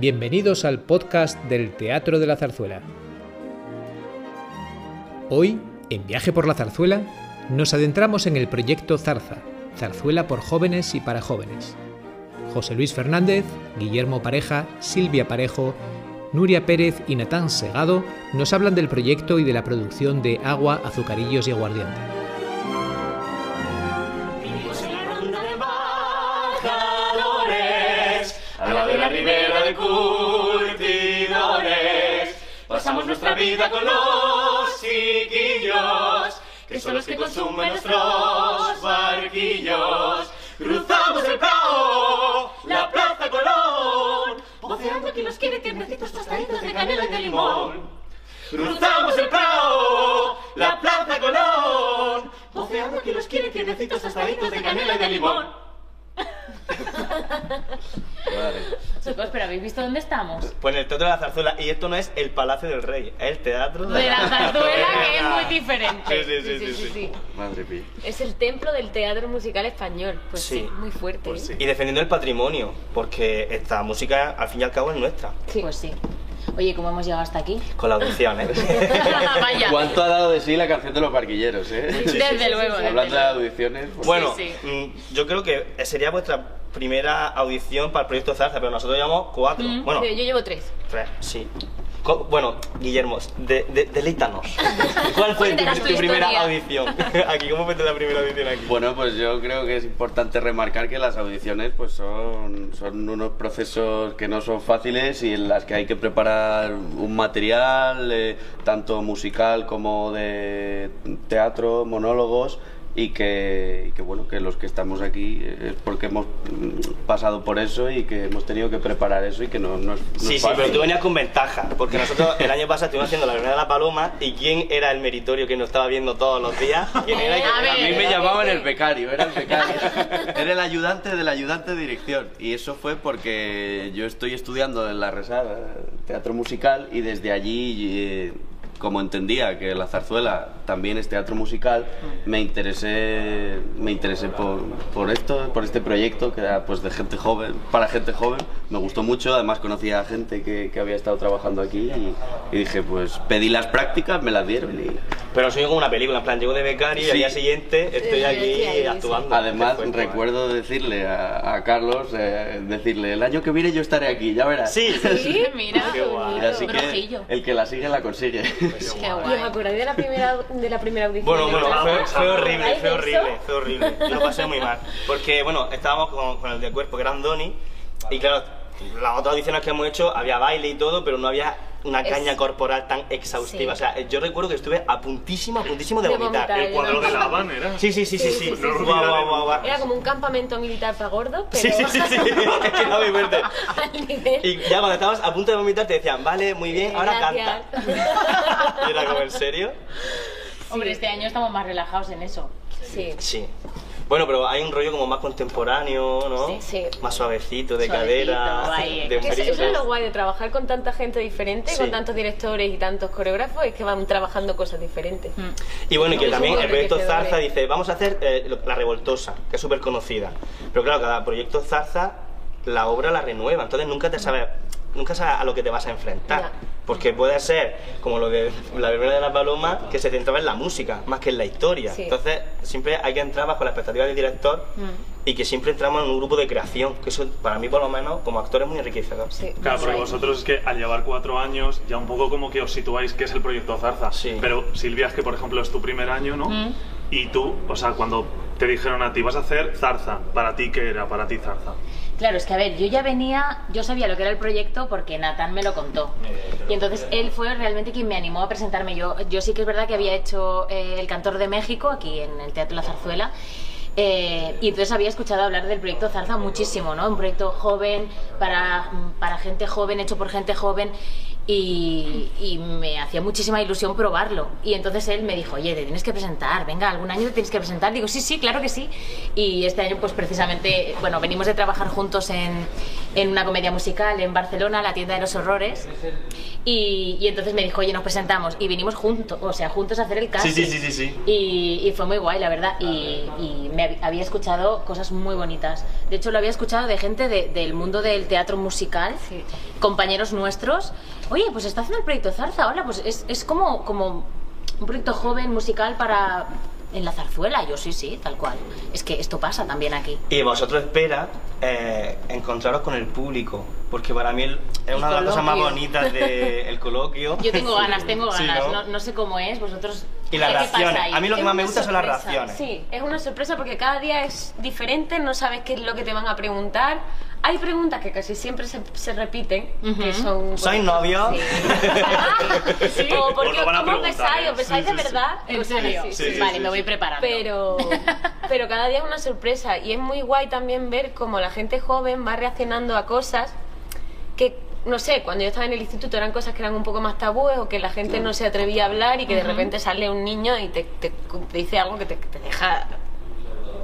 Bienvenidos al podcast del Teatro de la Zarzuela. Hoy, en Viaje por la Zarzuela, nos adentramos en el proyecto Zarza, Zarzuela por jóvenes y para jóvenes. José Luis Fernández, Guillermo Pareja, Silvia Parejo, Nuria Pérez y Natán Segado nos hablan del proyecto y de la producción de Agua, Azucarillos y Aguardiente. Curtidores. Pasamos nuestra vida con los chiquillos, que son los que consumen nuestros barquillos. Cruzamos el Prado, la Plaza Colón, voceando que los quiere tiernecitos tostaditos de canela y de limón. Cruzamos el Prado, la Plaza Colón, voceando que los quiere tiernecitos tostaditos de canela y de limón. Chicos, pero ¿habéis visto dónde estamos? Pues en el Teatro de la Zarzuela, y esto no es el Palacio del Rey, es el Teatro De la zarzuela, que es muy diferente. Sí, sí, sí, sí, sí. Madre mía. Es el templo del teatro musical español. Pues sí, Sí. muy fuerte. Pues ¿eh? Y defendiendo el patrimonio, porque esta música al fin y al cabo es nuestra, Pues sí. Oye, ¿cómo hemos llegado hasta aquí? con la audición, ¿eh? Vaya. ¿Cuánto ha dado de sí la canción de los barquilleros, eh? Desde luego, desde Hablando de luego. audiciones. pues- Bueno, Sí, mm, yo creo que sería vuestra primera audición para el proyecto Zarza, pero nosotros llevamos cuatro. Bueno, yo llevo tres. tres, sí. Bueno, Guillermo, de, de, deleítanos. ¿Cuál fue tu, Cuéntanos tu tu primera audición? aquí, ¿cómo fue la primera audición aquí? Bueno, pues yo creo que es importante remarcar que las audiciones pues son, son unos procesos que no son fáciles y en las que hay que preparar un material, eh, tanto musical como de teatro, monólogos, y que, y que, bueno, que los que estamos aquí es porque hemos mm, pasado por eso y que hemos tenido que preparar eso y que no, no es, no Sí, es sí, pero tú venías con ventaja, porque nosotros el año pasado estuvimos haciendo la primera de la paloma y quién era el meritorio que nos estaba viendo todos los días, quién era A? A mí me llamaban el becario, era el becario. Era el ayudante del ayudante de dirección. Y eso fue porque yo estoy estudiando en la Resada, teatro musical, y desde allí, eh, como entendía que la zarzuela también es teatro musical, me interesé, me interesé por, por esto, por este proyecto que era pues de gente joven, para gente joven. Me gustó mucho, además conocía a gente que, que había estado trabajando aquí y, y dije, pues pedí las prácticas, me las dieron y, Pero soy como una película, en plan, llego de becario y al día siguiente estoy aquí sí, ahí, sí. actuando. Además, fuerte, recuerdo decirle a, a Carlos, eh, decirle, el año que viene yo estaré aquí, ya verás. Sí, Sí, Mira, Qué guay. Así que el que la sigue la consigue. Qué ¿Y os guay. acordáis de la primera, de la primera audición? Bueno, bueno, fue, fue horrible, ¿Acordáis fue horrible, fue horrible. Lo pasé muy mal. Porque, bueno, estábamos con, con el de cuerpo, que era Andoni, y claro, las otras audiciones que hemos hecho había baile y todo, pero no había una Es- caña corporal tan exhaustiva. Sí. O sea, yo recuerdo que estuve a puntísimo, a puntísimo de De vomitar. vomitar, El cuadro de la Habana era. Sí, sí, sí, sí, sí. Sí, sí, sí, sí. Guau, guau, guau, guau. Era como un campamento militar para gordos, pero Sí, sí, sí, sí. Es que no muy fuerte. Y ya cuando estabas a punto de vomitar te decían, vale, muy bien, ahora Gracias. canta. Y era como, ¿en serio? Hombre, este año estamos más relajados en eso. Sí. Sí. Bueno, pero hay un rollo como más contemporáneo, ¿no? Sí, sí. Más suavecito, de Suavecito, cadera, ahí, de eso, eso es lo guay de trabajar con tanta gente diferente, Sí. con tantos directores y tantos coreógrafos, es que van trabajando cosas diferentes. Y bueno, y que también el proyecto Zarza dice, vamos a hacer eh, La Revoltosa, que es súper conocida. Pero claro, cada proyecto Zarza, la obra la renueva, entonces nunca te sabes, nunca sabes a lo que te vas a enfrentar. Ya. Porque puede ser como lo de la primera de la paloma, que se centraba en la música, más que en la historia. Sí. Entonces, siempre hay que entrar bajo la expectativa del director y que siempre entramos en un grupo de creación, que eso para mí por lo menos como actor es muy enriquecedor. Sí. Claro, porque Guay. vosotros es que al llevar cuatro años ya un poco como que os situáis qué es el proyecto Zarza. Sí. Pero Silvia es que por ejemplo es tu primer año, ¿no? Y tú, o sea, cuando te dijeron a ti vas a hacer Zarza, para ti qué era para ti Zarza. Claro, es que a ver, yo ya venía, yo sabía lo que era el proyecto porque Natán me lo contó. Y entonces él fue realmente quien me animó a presentarme. Yo, yo sí que es verdad que había hecho eh, El Cantor de México aquí en el Teatro La Zarzuela. eh, y entonces había escuchado hablar del proyecto Zarza muchísimo, ¿no? Un proyecto joven, para, para gente joven, hecho por gente joven. Y, y me hacía muchísima ilusión probarlo. Y entonces él me dijo, oye, te tienes que presentar, venga, algún año te tienes que presentar. Digo, sí, sí, claro que sí. Y este año, pues precisamente, bueno, venimos de trabajar juntos en, en una comedia musical en Barcelona, La tienda de los horrores. Y, y entonces me dijo, oye, nos presentamos. Y vinimos juntos, o sea, juntos a hacer el casting. Sí, sí, sí, sí, sí. Y, y fue muy guay, la verdad. Y, y me hab- había escuchado cosas muy bonitas. De hecho, lo había escuchado de gente de- del mundo del teatro musical, compañeros nuestros. Oye, pues está haciendo el proyecto Zarza. Hola, pues es, es como, como un proyecto joven musical para. En la zarzuela, yo sí, sí, tal cual. Es que esto pasa también aquí. Y vosotros espera eh, encontraros con el público, porque para mí el- es una de las cosas más bonitas del coloquio. Yo tengo ganas, tengo Sí, ganas. ¿no? no, no sé cómo es, vosotros. Y las ¿qué- qué pasa reacciones. A mí lo que Es más me gusta son las sorpresa. reacciones. Sí, es una sorpresa porque cada día es diferente, no sabes qué es lo que te van a preguntar. Hay preguntas que casi siempre se, se repiten, que Ujú. son... ¿Sois novios? Sí. O porque, Os ¿cómo? ¿eh? ¿Os pensáis Sí, de verdad? ¿En serio? así, Sí, sí, vale, sí, me voy preparando. Pero, pero cada día es una sorpresa y es muy guay también ver cómo la gente joven va reaccionando a cosas que, no sé, cuando yo estaba en el instituto eran cosas que eran un poco más tabúes o que la gente no se atrevía a hablar y que de repente sale un niño y te, te- te dice algo que te, te deja...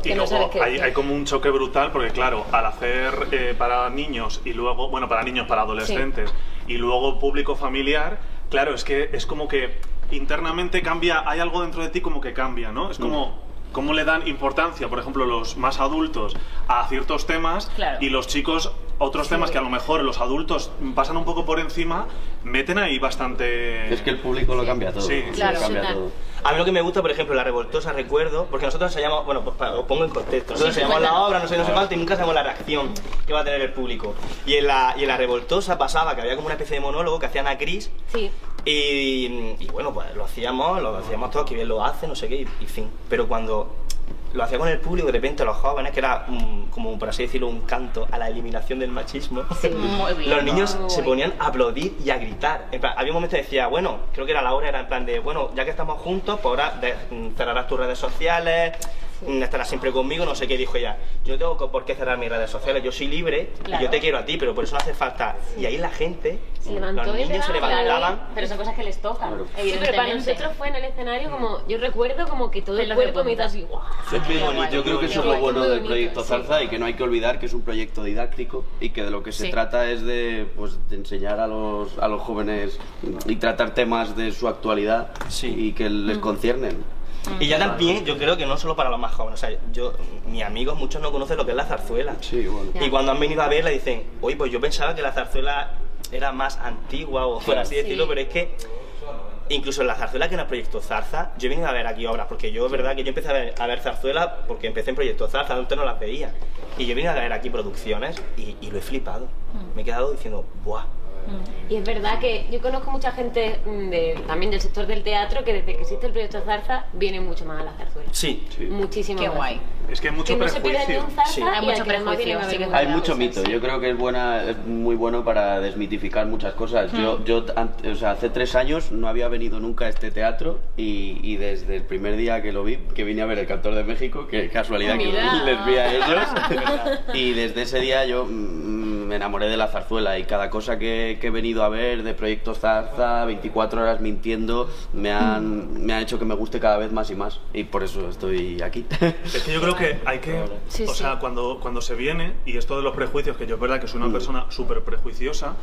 Y no luego hay, hay como un choque brutal porque claro, al hacer eh, para niños y luego, bueno, para niños, para adolescentes y luego público familiar, claro, es que es como que internamente cambia, hay algo dentro de ti como que cambia, ¿no? Es como cómo le dan importancia, por ejemplo, los más adultos a ciertos temas Claro. y los chicos otros temas que a lo mejor los adultos pasan un poco por encima, meten ahí bastante Es que el público lo cambia todo. Sí, lo claro. cambia Total. todo. A mí lo que me gusta, por ejemplo, la revoltosa recuerdo, porque nosotros ensayamos, bueno, pues para- os pongo en contexto, nosotros Sí, ensayamos la obra, no sé, no sé cuánto, y nunca sabemos la reacción que va a tener el público. Y en la, y en la revoltosa pasaba que había como una especie de monólogo que hacían a Chris, Sí. y, y bueno, pues lo hacíamos, lo hacíamos todos, que bien lo hace, no sé qué, y, y fin. Pero cuando lo hacía con el público, de repente los jóvenes, que era un- como por así decirlo, un canto a la eliminación del machismo, muy bien. los niños Muy se ponían a aplaudir y a gritar. En plan, había un momento que decía, bueno, creo que era la hora, era en plan de, bueno, ya que estamos juntos, pues ahora mm, cerrarás tus redes sociales, estarás siempre conmigo, no sé qué dijo ella. Yo no tengo por qué cerrar mis redes sociales, yo soy libre y Claro. yo te quiero a ti, pero por eso no hace falta. Y ahí la gente, Se levantó los y niños se levantaban. Pero son cosas que les tocan, Claro. Sí, pero para nosotros fue en el escenario como, yo recuerdo como que todo el de cuerpo me hizo así, ¡guau! Es que bonito, yo creo que eso es muy lo bueno del muy proyecto bonito, sí. Zarza y que no hay que olvidar que es un proyecto didáctico y que de lo que se Sí. trata es de, pues, de enseñar a los, a los jóvenes y tratar temas de su actualidad Sí. y que les conciernen. Y ya también, yo creo que no solo para los más jóvenes, o sea, yo, mis amigos, muchos no conocen lo que es la zarzuela. Sí, bueno. Y cuando han venido a verla dicen, oye, pues yo pensaba que la zarzuela era más antigua o por así decirlo, pero es que incluso en la zarzuela que en el proyecto Zarza, yo he venido a ver aquí obras, porque yo es verdad que yo empecé a ver, a ver zarzuela porque empecé en proyecto Zarza, antes no las veía. Y yo he venido a ver aquí producciones y, y lo he flipado. Me he quedado diciendo, ¡buah! Y es verdad que yo conozco mucha gente mm, de- también del sector del teatro que desde que existe el proyecto Zarza viene mucho más a la zarzuela. Sí. Sí. Muchísimo Qué más. guay. Es que hay mucho Que no prejuicio. Sí. Hay mucho prejuicio, sí que Hay mucho mito, yo creo que es buena, es muy bueno para desmitificar muchas cosas. Yo, yo ant- o sea, hace tres años no había venido nunca a este teatro y, y desde el primer día que lo vi, que vine a ver el Cantor de México, que casualidad que les vi a ellos, y desde ese día yo mm, me enamoré de la zarzuela y cada cosa que, que he venido a ver de Proyecto Zarza, 24 horas mintiendo, me han, me han hecho que me guste cada vez más y más y por eso estoy aquí. Es que yo creo que hay que, Sí, o sí. sea, cuando, cuando se viene, y esto de los prejuicios, que yo es verdad que soy una persona súper prejuiciosa,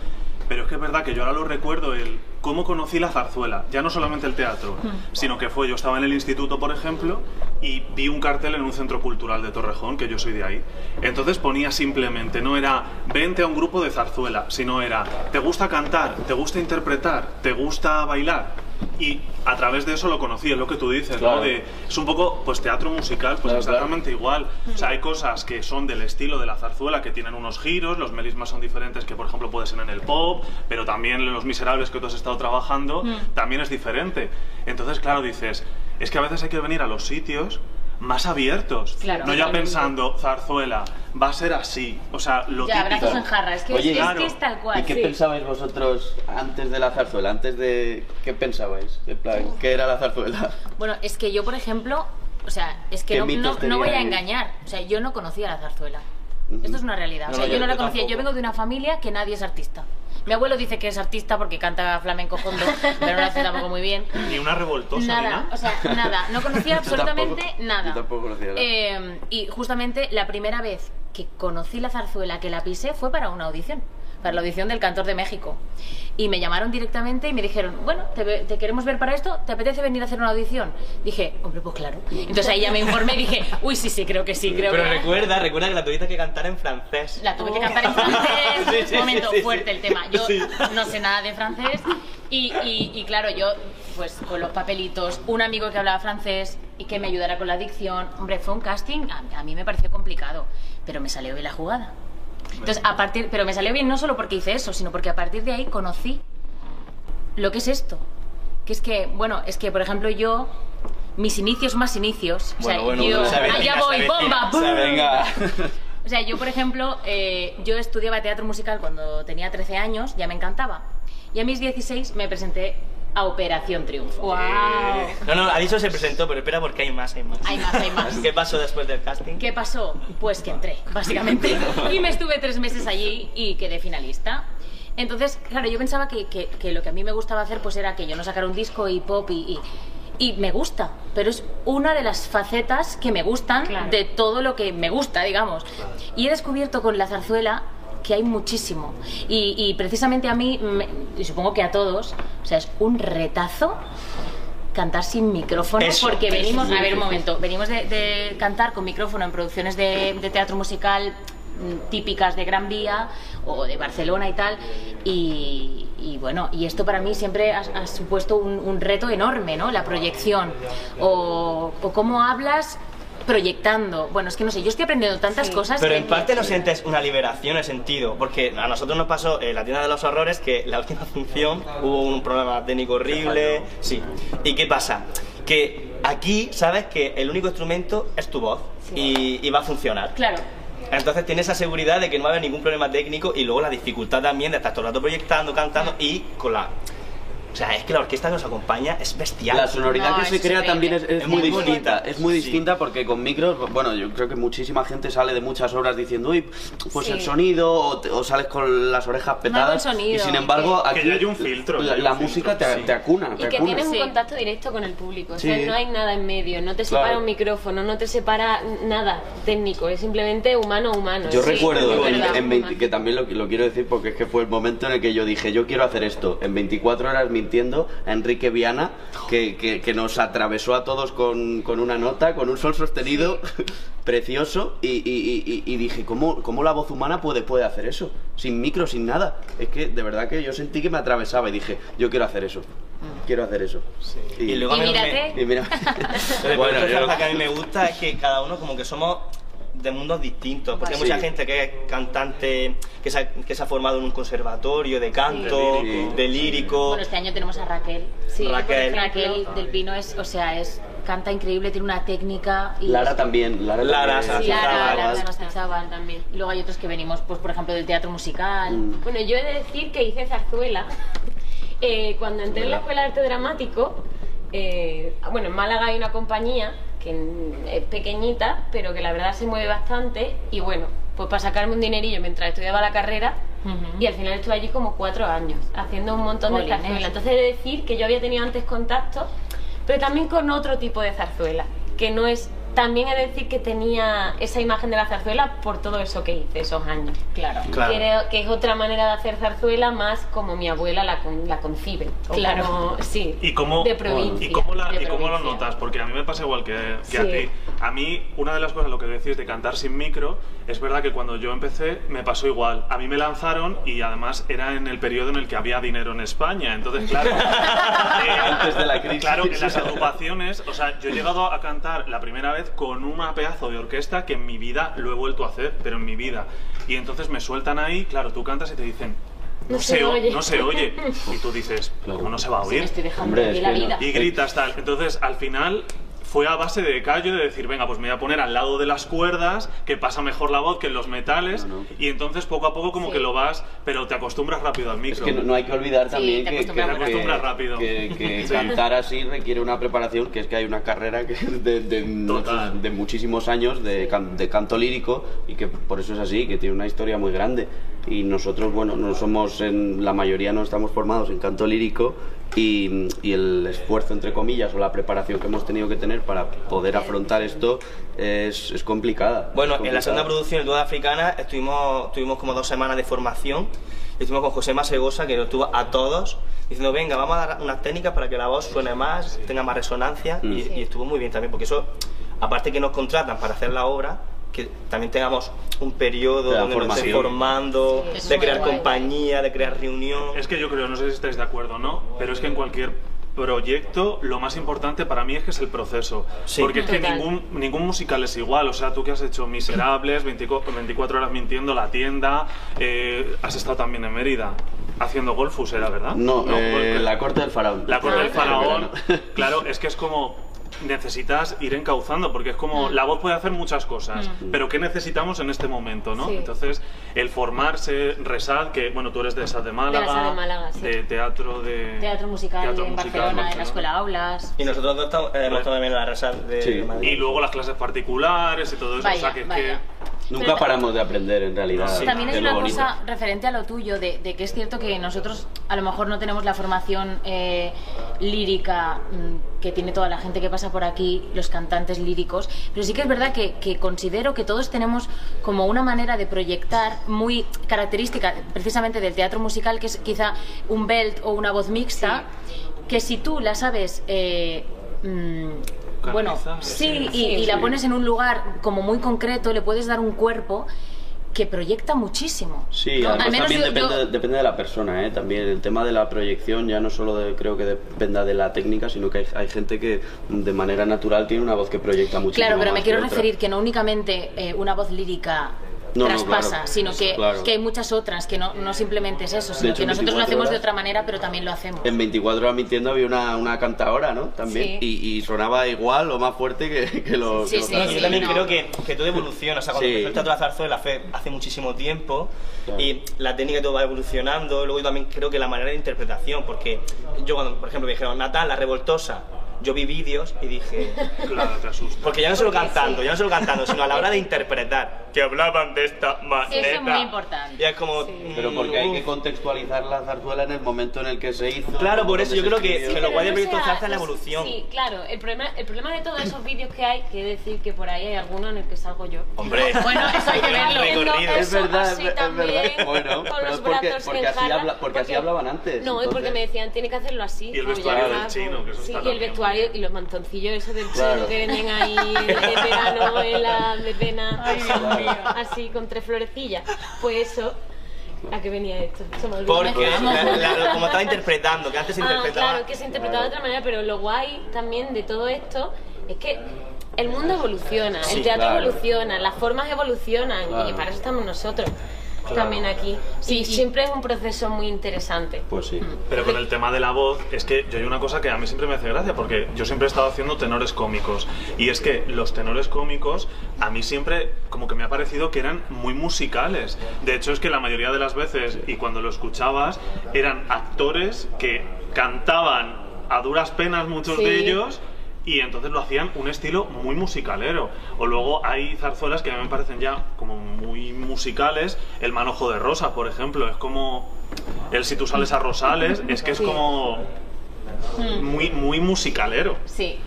pero es que es verdad que yo ahora lo recuerdo, el cómo conocí la zarzuela, ya no solamente el teatro, sino que fue, yo estaba en el instituto, por ejemplo, y vi un cartel en un centro cultural de Torrejón, que yo soy de ahí. Entonces ponía simplemente, no era, vente a un grupo de zarzuela, sino era, ¿te gusta cantar? ¿Te gusta interpretar? ¿Te gusta bailar? Y a través de eso lo conocí, es lo que tú dices, Claro. ¿no? De, es un poco, pues teatro musical, pues Claro, exactamente igual. O sea, hay cosas que son del estilo de la zarzuela, que tienen unos giros, los melismas son diferentes, que por ejemplo puede ser en el pop, pero también en Los Miserables que tú has estado trabajando, también es diferente. Entonces, claro, dices, es que a veces hay que venir a los sitios más abiertos. Claro. no ya pensando, zarzuela, va a ser así. O sea, lo Ya, típico. brazos en jarra, es que, Oye, es, es claro. que es tal cual. ¿Y qué sí. pensabais vosotros antes de la zarzuela? Antes de... ¿Qué pensabais? En plan, ¿qué era la zarzuela? Bueno, es que yo, por ejemplo, o sea, es que ¿Qué no, no- no voy a engañar. O sea, yo no conocía la zarzuela. Esto es una realidad. O sea, no, yo yo- no la conocía. Yo vengo de una familia que nadie es artista. Mi abuelo dice que es artista porque canta flamenco fondo, pero no lo hace tampoco muy bien. Ni una revoltosa, ni Nada, nada. o sea, nada, no conocía Yo tampoco- absolutamente nada. yo tampoco conocía nada. Eh, y justamente la primera vez que conocí la zarzuela, que la pisé, fue para una audición, para la audición del Cantor de México. Y me llamaron directamente y me dijeron, bueno, te, te queremos ver para esto, ¿te apetece venir a hacer una audición? Dije, hombre, pues claro. Entonces ahí ya me informé y dije, uy, sí, sí, creo que sí, creo Pero que... recuerda, recuerda que la tuviste que cantar en francés. La tuve que cantar en francés. Sí, sí, Un momento sí, sí, fuerte sí. el tema. Yo Sí. no sé nada de francés. Y, y- y claro, yo, pues con los papelitos, un amigo que hablaba francés y que me ayudara con la dicción. Hombre, fue un casting, a, a mí me pareció complicado, pero me salió bien la jugada. Entonces, a partir, pero me salió bien no solo porque hice eso, sino porque a partir de ahí conocí lo que es esto. Que es que, bueno, es que, por ejemplo, yo, mis inicios más inicios, o sea, Bueno, bueno, yo, bueno, se allá avecina, voy, se bomba, se. Venga. O sea, yo, por ejemplo, eh, yo estudiaba teatro musical cuando tenía 13 años, ya me encantaba. Y a mis 16 me presenté a Operación Triunfo. ¡Wow! No, no, Aliso se presentó, pero espera porque hay más, hay más. Hay más, hay más. ¿Qué pasó después del casting? ¿Qué pasó? Pues que entré, básicamente. Y me estuve tres meses allí y quedé finalista. Entonces, claro, yo pensaba que, que- que lo que a mí me gustaba hacer pues era que yo no sacara un disco y pop y, y, y me gusta, pero es una de las facetas que me gustan Claro. de todo lo que me gusta, digamos. Y he descubierto con la zarzuela que hay muchísimo. Y, y precisamente a mí, me- y supongo que a todos, o sea, es un retazo cantar sin micrófono Eso, porque eso, venimos, a ver un momento, venimos de, de cantar con micrófono en producciones de, de teatro musical mm, típicas de Gran Vía o de Barcelona y tal y, y bueno y esto para mí siempre ha, ha supuesto un, un reto enorme no la proyección. O, o cómo hablas proyectando. Bueno es que no sé yo estoy aprendiendo tantas cosas Pero en parte no sientes una liberación en el sentido, porque a nosotros nos pasó en la tienda de los horrores que la última función hubo un problema técnico horrible. Sí. ¿Y qué pasa? Que aquí sabes que el único instrumento es tu voz y, y va a funcionar. claro. Entonces tienes esa seguridad de que no va a haber ningún problema técnico y luego la dificultad también de estar todo el rato proyectando, cantando y con la... O sea, es que la orquesta que nos acompaña es bestial. La sonoridad No, que se crea también es, increíble. es Es muy muy distinta. Es muy Sí. distinta porque con micros, bueno, yo creo que muchísima gente sale de muchas obras diciendo, uy, pues Sí. el sonido, o, te- o sales con las orejas petadas. sonido, y sin embargo, que- aquí Que ya hay un filtro, la, un música filtro, te, sí. te acuna. Y te que acuna. tienes un contacto directo con el público. O sea, Sí. no hay nada en medio, no te Claro. separa un micrófono, no te separa nada técnico, es simplemente humano a humano. Yo Sí, recuerdo es en, verdad. en 20 que también lo, lo quiero decir porque es que fue el momento en el que yo dije, yo quiero hacer esto. En 24 horas mintiendo a Enrique Viana, que, que- que nos atravesó a todos con, con una nota, con un sol sostenido precioso. Y, y- y- y dije, ¿cómo, ¿cómo la voz humana puede, puede hacer eso? Sin micro, sin nada. Es que de verdad que yo sentí que me atravesaba y dije, yo quiero hacer eso. Quiero hacer eso. Y luego a y mí me- mírate y mira, Lo bueno, yo- zarza que a mí me gusta es que cada uno como que somos de mundos distintos, porque hay Sí. mucha gente que es cantante, que se, ha, que se ha formado en un conservatorio de canto, Sí. lírico. de lírico. Bueno, este año tenemos a Raquel. Sí, Raquel. Raquel del Pino es, o sea, es canta increíble, tiene una técnica y Lara también. Lara, Lara, también. Sí, Lara, Lara. Sarazábal también. Y luego hay otros que venimos, pues por ejemplo, del teatro musical. Mm. Bueno, yo he de decir que hice zarzuela. Eh, cuando entré en la Escuela de Arte Dramático, eh, bueno, en Málaga hay una compañía que es pequeñita, pero que la verdad se mueve bastante. Y bueno, pues para sacarme un dinerillo mientras estudiaba la carrera, y al final estuve allí como cuatro años, haciendo un montón de zarzuela. Entonces he de decir que yo había tenido antes contacto, pero también con otro tipo de zarzuela, que no es... También he de decir que tenía esa imagen de la zarzuela por todo eso que hice esos años. Claro. Claro. Creo que es otra manera de hacer zarzuela más como mi abuela la, con- la concibe. Claro. como- sí. ¿Y cómo, De provincia. ¿y cómo, la- de y cómo lo provincia. notas? Porque a mí me pasa igual que, que a ti. A mí, una de las cosas, lo que decís de cantar sin micro, es verdad que cuando yo empecé me pasó igual. A mí me lanzaron y además era en el periodo en el que había dinero en España. Entonces, claro. eh, Antes de la crisis. Claro, en las agrupaciones, o sea, yo he llegado a cantar la primera vez con una pedazo de orquesta que en mi vida lo he vuelto a hacer, pero en mi vida. Y entonces me sueltan ahí, claro, tú cantas y te dicen, no, No se o- oye". no se oye. Y tú dices. ¿cómo no se va a Sí, me oír? estoy dejando Hombre, es la vida. Y gritas tal. Entonces, al final fue a base de callo de decir, venga, pues me voy a poner al lado de las cuerdas, que pasa mejor la voz que en los metales, No, no. y entonces poco a poco como Sí. que lo vas, pero te acostumbras rápido al Es micro. que no, no hay que olvidar Sí, también te que, que- rápido. Sí. cantar así requiere una preparación, que es que hay una carrera que es de, de- muchísimos años de, can- de canto lírico y que por eso es así, que tiene una historia muy grande. y nosotros, bueno, no somos, en la mayoría no estamos formados en canto lírico y, y el esfuerzo, entre comillas, o la preparación que hemos tenido que tener para poder afrontar esto es, es complicada. Bueno, Es en la segunda complicada. producción, el Duda Africana, estuvimos, tuvimos como dos semanas de formación. Estuvimos con José Masegosa, que nos tuvo a todos, diciendo, venga, vamos a dar unas técnicas para que la voz suene más, tenga más resonancia. Mm. Y, y estuvo muy bien también, porque eso, aparte que nos contratan para hacer la obra, que también tengamos un periodo donde nos esté formando, Sí, de crear guay. compañía, de crear reunión. Es que yo creo, no sé si estáis de acuerdo o no, pero es que en cualquier proyecto lo más importante para mí es que es el proceso. Sí. Porque es que ningún, ningún musical es igual. O sea, tú que has hecho Miserables, 24, 24 horas mintiendo, La tienda, eh, has estado también en Mérida haciendo Golfus, ¿era verdad? No, eh, porque- la corte del faraón. La corte Ah, del claro. faraón, claro, es que es como necesitas ir encauzando porque es como la voz puede hacer muchas cosas, pero ¿qué necesitamos en este momento, no? Sí. Entonces, el formarse, Resad, que bueno, tú eres de SAD de Málaga, de Málaga, sí. de teatro de Teatro musical teatro en musical, Barcelona, en la. Escuela Aulas. Y nosotros dos estamos, eh, hemos estado también en la Resal de, Sí. de Madrid. Y luego las clases particulares y todo eso, o sea Vaya, que es vaya. Nunca Pero- paramos de aprender, en realidad. Sí. También lo una bonito. cosa referente a lo tuyo, de, de que es cierto que nosotros a lo mejor no tenemos la formación eh, lírica mm, que tiene toda la gente que pasa por aquí, los cantantes líricos, pero sí que es verdad que, que considero que todos tenemos como una manera de proyectar muy característica precisamente del teatro musical, que es quizá un belt o una voz mixta, que si tú la sabes... eh, bueno, sí, y, y la Sí. pones en un lugar como muy concreto, le puedes dar un cuerpo que proyecta muchísimo. Sí, ¿no? además Al menos también yo- depende, yo- depende de la persona, ¿eh? También el tema de la proyección ya no solo de- creo que dependa de la técnica, sino que hay, hay gente que de manera natural tiene una voz que proyecta muchísimo Claro, pero me quiero que otra. referir que no únicamente eh, una voz lírica No, no, traspasa, claro. sino que, Claro. que hay muchas otras, que no, no simplemente es eso, sino hecho, que nosotros lo 24 hacemos de otra manera, pero también lo hacemos. En 24 horas mintiendo había una, una cantadora, ¿no? También. Sí. Y, y sonaba igual o más fuerte que, que lo Sí, que lo sí, No, otros. yo también no. creo que, que todo evoluciona. O sea, cuando Sí. empezó el Teatro de la Zarzuela fue hace muchísimo tiempo Claro. y la técnica todo va evolucionando. Luego yo también creo que la manera de interpretación, porque yo cuando, por ejemplo, me dijeron, Natal, la revoltosa, yo vi vídeos y dije... Claro, te asusta. Porque ya no solo cantando, ya no solo cantando, sino a la hora de interpretar, que hablaban de esta manera. Eso es muy importante. Ya es como... Pero porque hay mm, que contextualizar la zarzuela en el momento en el que se hizo. Claro, por eso yo creo que- escribió. que lo pero guay del no proyecto sea- Zarza es la evolución. Sí, claro. El problema, el problema de todos esos vídeos que hay, que decir que por ahí hay alguno en el que salgo yo. Hombre, Bueno, eso hay que verlo. Es verdad, así es, también, verdad. Bueno, con pero los es porque, brazos porque, así, habla- porque así porque- hablaban antes. No, porque me decían, tiene que hacerlo así. Y el vestuario del chino, que eso Sí, está y el también. Vestuario y los mantoncillos esos del Claro. chino que venden ahí de verano en la así con tres florecillas. Pues eso, ¿a qué venía esto? Se me olvidó. Porque la- la- como estaba interpretando, que antes se Ah, interpretaba... claro, que se interpretaba de otra manera, pero lo guay también de todo esto es que el mundo evoluciona, Sí, el teatro claro. evoluciona, las formas evolucionan y para eso estamos nosotros también aquí. Sí, y siempre es un proceso muy interesante. Pues sí. Pero con el tema de la voz, es que yo hay una cosa que a mí siempre me hace gracia, porque yo siempre he estado haciendo tenores cómicos. Y es que los tenores cómicos, a mí siempre como que me ha parecido que eran muy musicales. De hecho, es que la mayoría de las veces, y cuando lo escuchabas, eran actores que cantaban a duras penas muchos Sí. de ellos. Y entonces lo hacían un estilo muy musicalero. O luego hay zarzuelas que a mí me parecen ya como muy musicales. El manojo de Rosa, por ejemplo, es como el si tú sales a Rosales, es que es Sí. como muy, muy musicalero. Sí.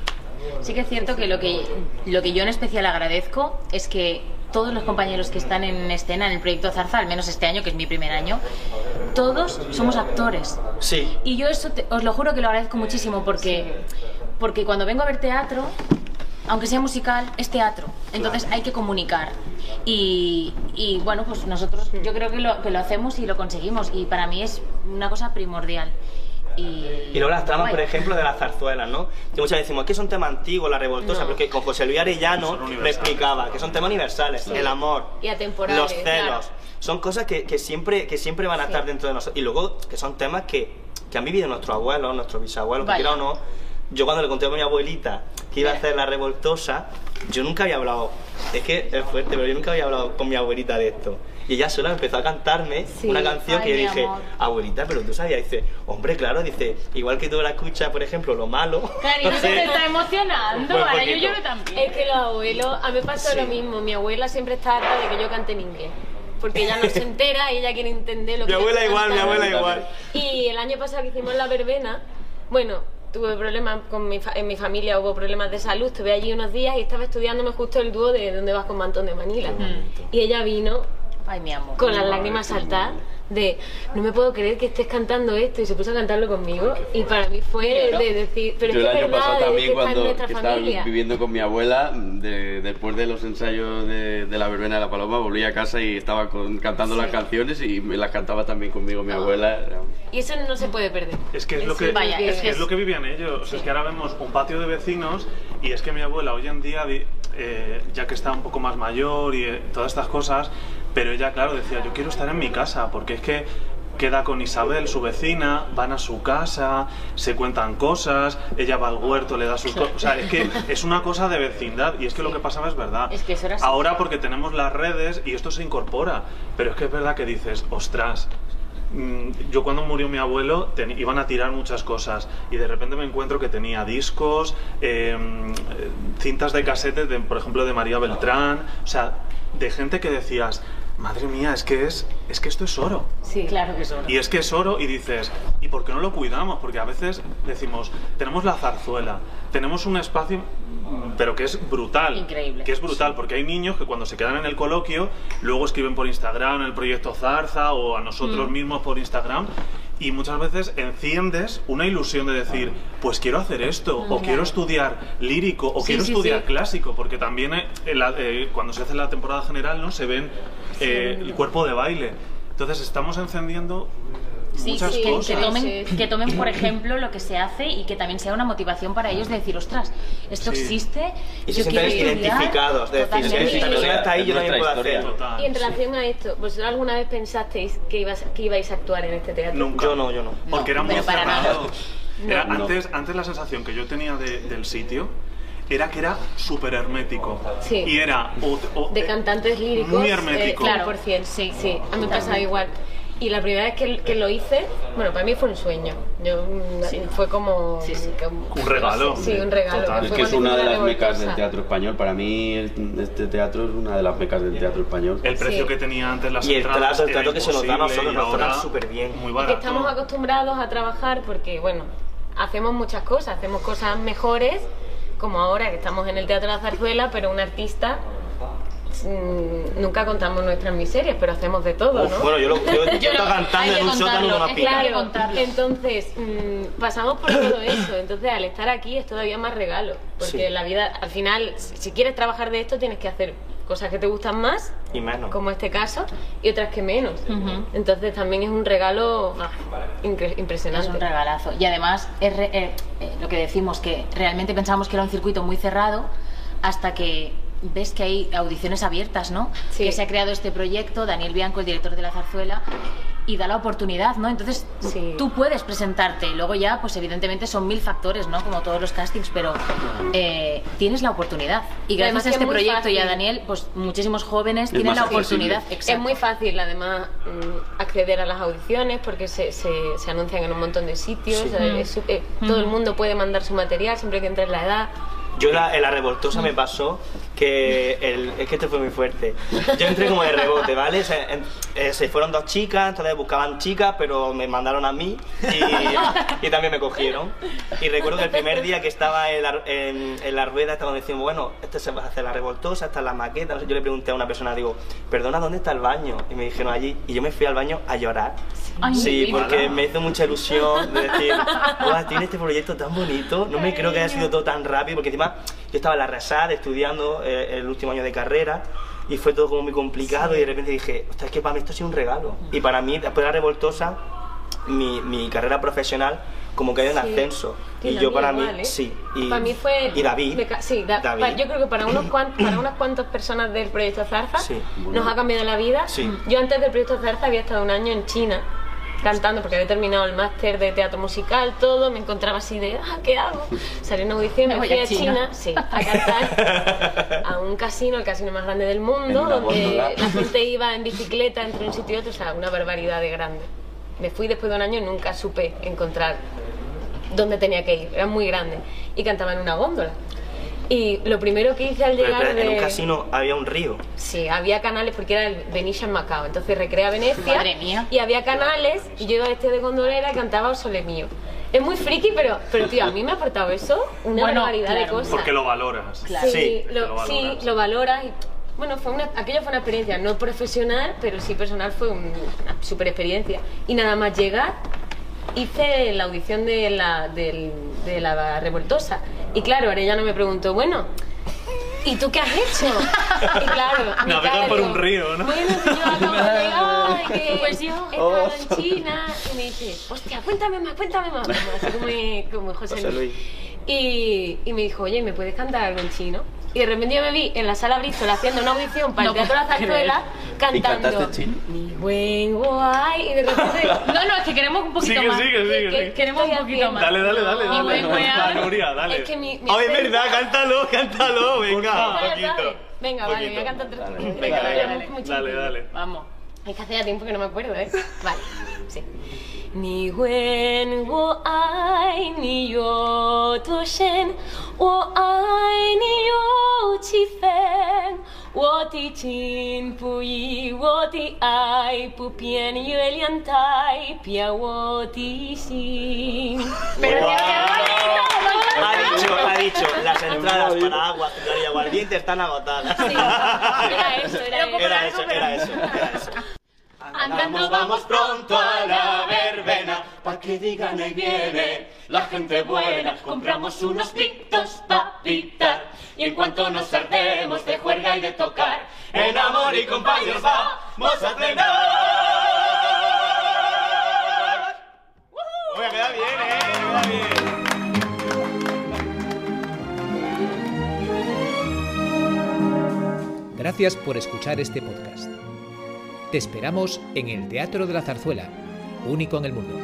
Sí que es cierto que lo que lo que yo en especial agradezco es que todos los compañeros que están en escena en el proyecto Zarza, al menos este año, que es mi primer año, todos somos actores. Sí. Y yo eso te- os lo juro que lo agradezco muchísimo porque, porque cuando vengo a ver teatro, aunque sea musical, es teatro. Entonces hay que comunicar. Y, y, bueno, pues nosotros yo creo que lo, que lo hacemos y lo conseguimos. Y para mí es una cosa primordial. Y, Y luego las tramas, por ejemplo, de las zarzuelas, ¿no? Que muchas veces decimos, es que son temas antiguos, la revoltosa, No. pero que con José Luis Arellano universales. explicaba que son temas universales, el amor, Y atemporales, los celos, claro. son cosas que, que siempre, que siempre van a Sí. estar dentro de nosotros. Y luego que son temas que, que han vivido nuestros abuelos, nuestros bisabuelos, que quiera o no. Yo cuando le conté a mi abuelita que iba a hacer la revoltosa, yo nunca había hablado, es que es fuerte, pero yo nunca había hablado con mi abuelita de esto. Y ella sola empezó a cantarme Sí. una canción Ay, que yo mi dije, amor. abuelita, pero tú sabías, dice, hombre, claro, dice, igual que tú la escuchas, por ejemplo, lo malo. Claro, y no sé, te está emocionando, Pues ahora yo lloro también. Es que los abuelos, a mí me pasó Sí. lo mismo. Mi abuela siempre está harta de que yo cante en inglés. porque ella no se entera y ella quiere entender lo Mi que abuela le igual, mi abuela igual. Y el año pasado que hicimos la verbena, bueno, tuve problemas con mi fa- en mi familia, hubo problemas de salud, estuve allí unos días y estaba estudiándome justo el dúo de Dónde vas con Mantón de Manila. Y ella vino Ay, mi amor. con las lágrimas saltar de no me puedo creer que estés cantando esto y se puso a cantarlo conmigo y para mí fue de decir pero Yo es el que es año verdad pasado es también cuando estaba familia viviendo con mi abuela, de- después de los ensayos de, de la verbena de la paloma, volví a casa y estaba con- cantando las canciones y me las cantaba también conmigo mi abuela. Era- y eso no se puede perder. Es que es lo Eso que, Vaya, es, es que es lo que vivían ellos. O sea, es que ahora vemos un patio de vecinos y es que mi abuela hoy en día, eh, ya que está un poco más mayor y eh, todas estas cosas, pero ella, claro, decía, yo quiero estar en mi casa, porque es que queda con Isabel, su vecina, van a su casa, se cuentan cosas, ella va al huerto, le da sus cosas. O sea, es que es una cosa de vecindad y es que lo que pasaba es verdad. Es que eso era así. Ahora porque tenemos las redes y esto se incorpora, pero es que es verdad que dices, ostras, Mm, yo cuando murió mi abuelo iban a tirar muchas cosas y de repente me encuentro que tenía discos, eh, eh, cintas de casetes, de, por ejemplo, de María Beltrán, o sea, de gente que decías, madre mía, es que es, es que esto es oro. sí Claro que son. Y es que es oro y dices, ¿y por qué no lo cuidamos? Porque a veces decimos, tenemos la zarzuela, tenemos un espacio, mm, pero que es brutal. Increíble. Que es brutal, porque hay niños que cuando se quedan en el coloquio, luego escriben por Instagram el proyecto Zarza o a nosotros mismos por Instagram. Y muchas veces enciendes una ilusión de decir, pues quiero hacer esto, o quiero estudiar lírico, o Sí, quiero sí, estudiar sí. clásico, porque también eh, la- eh, cuando se hace la temporada general, ¿no? Se ven eh, el cuerpo de baile. Entonces estamos encendiendo Sí, muchas sí, que, cosas. que tomen, Sí. que tomen, por ejemplo, lo que se hace y que también sea una motivación para ellos de decir, ostras, esto Sí. existe. Y se yo sienten quiero estudiar". identificados, de decir, si Totalmente. esta persona está ahí, yo Es también puedo hacer. y en sí. relación a esto ¿vosotros alguna vez pensasteis que, ibas, que ibais a actuar en este teatro? Nunca. Yo no, yo no. Porque era muy pero para nada. cerrado. Era- No. antes, antes la sensación que yo tenía de- del sitio era que era súper hermético. Sí. Y era... o- o- de eh, cantantes líricos Muy eh, hermético. claro, por cien, sí, sí, a mí me pasaba igual. Y la primera vez que, que lo hice, bueno, para mí fue un sueño. Yo, mm, Fue como... Sí, sí. como- Un regalo. Sí, un regalo. Total. Es que es una de las la mecas del teatro español. Para mí este teatro es una de las mecas del teatro español. El precio Sí. que tenía antes las Y el entradas trato, el trato que se nos da a nosotros, y nos súper bien. Muy Y que barato. estamos acostumbrados a trabajar porque, bueno, hacemos muchas cosas, hacemos cosas mejores, como ahora que estamos en el Teatro de la Zarzuela, pero un artista mm, nunca contamos nuestras miserias, pero hacemos de todo, Uf, ¿no? bueno, yo, lo, yo, yo estaba cantando en un sótano de una claro. Contarlo. entonces mm, pasamos por todo eso, entonces al estar aquí es todavía más regalo, porque Sí. la vida, al final, si quieres trabajar de esto tienes que hacer cosas que te gustan más, Y menos. como este caso, y otras que menos. Entonces también es un regalo ah, incre- Es impresionante. un regalazo. Y además, es re- eh, eh, lo que decimos, que realmente pensábamos que era un circuito muy cerrado hasta que ves que hay audiciones abiertas, ¿no? Sí. Que se ha creado este proyecto, Daniel Bianco, el director de La Zarzuela, y da la oportunidad, ¿no? Entonces, Sí. tú puedes presentarte. Luego ya, pues evidentemente son mil factores, ¿no? Como todos los castings, pero eh, tienes la oportunidad. Y Y además gracias a es este proyecto y a fácil. Daniel, pues muchísimos jóvenes Es tienen la oportunidad. Es muy fácil, además, mm, acceder a las audiciones porque se, se, se anuncian en un montón de sitios. Sí. eh, es su- eh, Todo el mundo puede mandar su material siempre que entre en la edad. Yo la- en la revoltosa me pasó que el, es que esto fue muy fuerte. Yo entré como de rebote, ¿vale? Se, en- eh, se fueron dos chicas, entonces buscaban chicas, pero me mandaron a mí y, y también me cogieron. Y recuerdo que el primer día que estaba en la, en, en la rueda estaban diciendo, bueno, este se va a hacer la revoltosa, esta es la maqueta. Yo le pregunté a una persona, digo, perdona, ¿dónde está el baño? Y me dijeron allí. Y yo me fui al baño a llorar. Ay, Sí, porque me hizo mucha ilusión de decir, "Guau, tiene este proyecto tan bonito, no me creo que haya sido todo tan rápido, porque encima yo estaba en la RESAD estudiando eh, el último año de carrera y fue todo como muy complicado y de repente dije, ostras, es que para mí esto ha sido un regalo. Y para mí, después de la revoltosa, mi, mi carrera profesional como que ha ido en Sí. ascenso. Y yo para igual, mí, ¿eh? sí. Y, para mí fue... Y David. sí, da- David. yo creo que para, unos cuan- para unas cuantas personas del proyecto Zarza Sí. nos ha cambiado la vida. Yo antes del proyecto Zarza había estado un año en China cantando porque había terminado el máster de teatro musical, todo, me encontraba así de, ah, ¿qué hago? Salí a una audición, Me me voy fui a a China. China, sí, a cantar a un casino, el casino más grande del mundo, En donde la gente iba en bicicleta entre un sitio y otro, o sea, una barbaridad de grande. Me fui después de un año y nunca supe encontrar dónde tenía que ir, era muy grande. Y cantaba en una góndola. Y lo primero que hice al Pero llegar espera, en un de... casino había un río. Sí, había canales porque era el Venetian Macao. Entonces recrea Venecia. Madre mía. Y había canales y yo iba vestida de gondolera y cantaba O Sole Mío. Es muy friki, pero, pero tío, a mí me ha aportado eso una Bueno, de claro. cosas. Porque lo valoras. Claro. Sí, Sí, lo lo, sí, valoras. lo valoras. Y, bueno, fue una, aquello fue una experiencia, no profesional, pero sí personal, fue un- una super experiencia. Y nada más llegar, hice la audición de la, del- de la revoltosa. Y claro, Arellano me preguntó, bueno, ¿y tú qué has hecho? Y claro, Navegar por un río, ¿no? Bueno, si yo acabo de llegar, que Pues yo. he estado en China. Y me dice, hostia, cuéntame más, cuéntame más. Así como, como José, José Luis. Luis. Y, y me dijo, oye, ¿me puedes cantar algo en chino? Y de repente yo me vi en la sala Bristol haciendo una audición para No el Teatro La Zarzuela ¿Y cantando cantaste en chino? Mi buen guay y de repente No, no, es que queremos un poquito Sigue, más. sigue, sigue, ¿qué- sigue. Queremos un poquito haciendo? más. Dale, dale, dale, Y Nuria, dale. Es que mi, mi Oh, es verdad, cántalo, cántalo, venga, un poquito. Venga, vale, voy a cantar tres venga, dale, dale, dale. Vamos. Es que hace ya tiempo que no me acuerdo, ¿eh? Vale, sí. Ni wen wo ai ni yo tu shen wo ai ni yo chi fen wo ti chin pu yi wo ti ai pu pien yu elian tai pia wo ti xin Pero bonito. Ha dicho, ha dicho, las entradas para agua, azúcar y aguardiente están agotadas. Sí, era eso, era Era un poco eso. Era eso, era eso, era eso. Andando Vamos pronto a la verbena, pa' que digan ahí viene la gente buena. Compramos unos pitos pa' pitar, y en cuanto nos ardemos de juerga y de tocar, en amor y compañeros vamos a cenar. Oye, queda bien, eh, queda bien. Gracias por escuchar este podcast. Te esperamos en el Teatro de la Zarzuela, único en el mundo.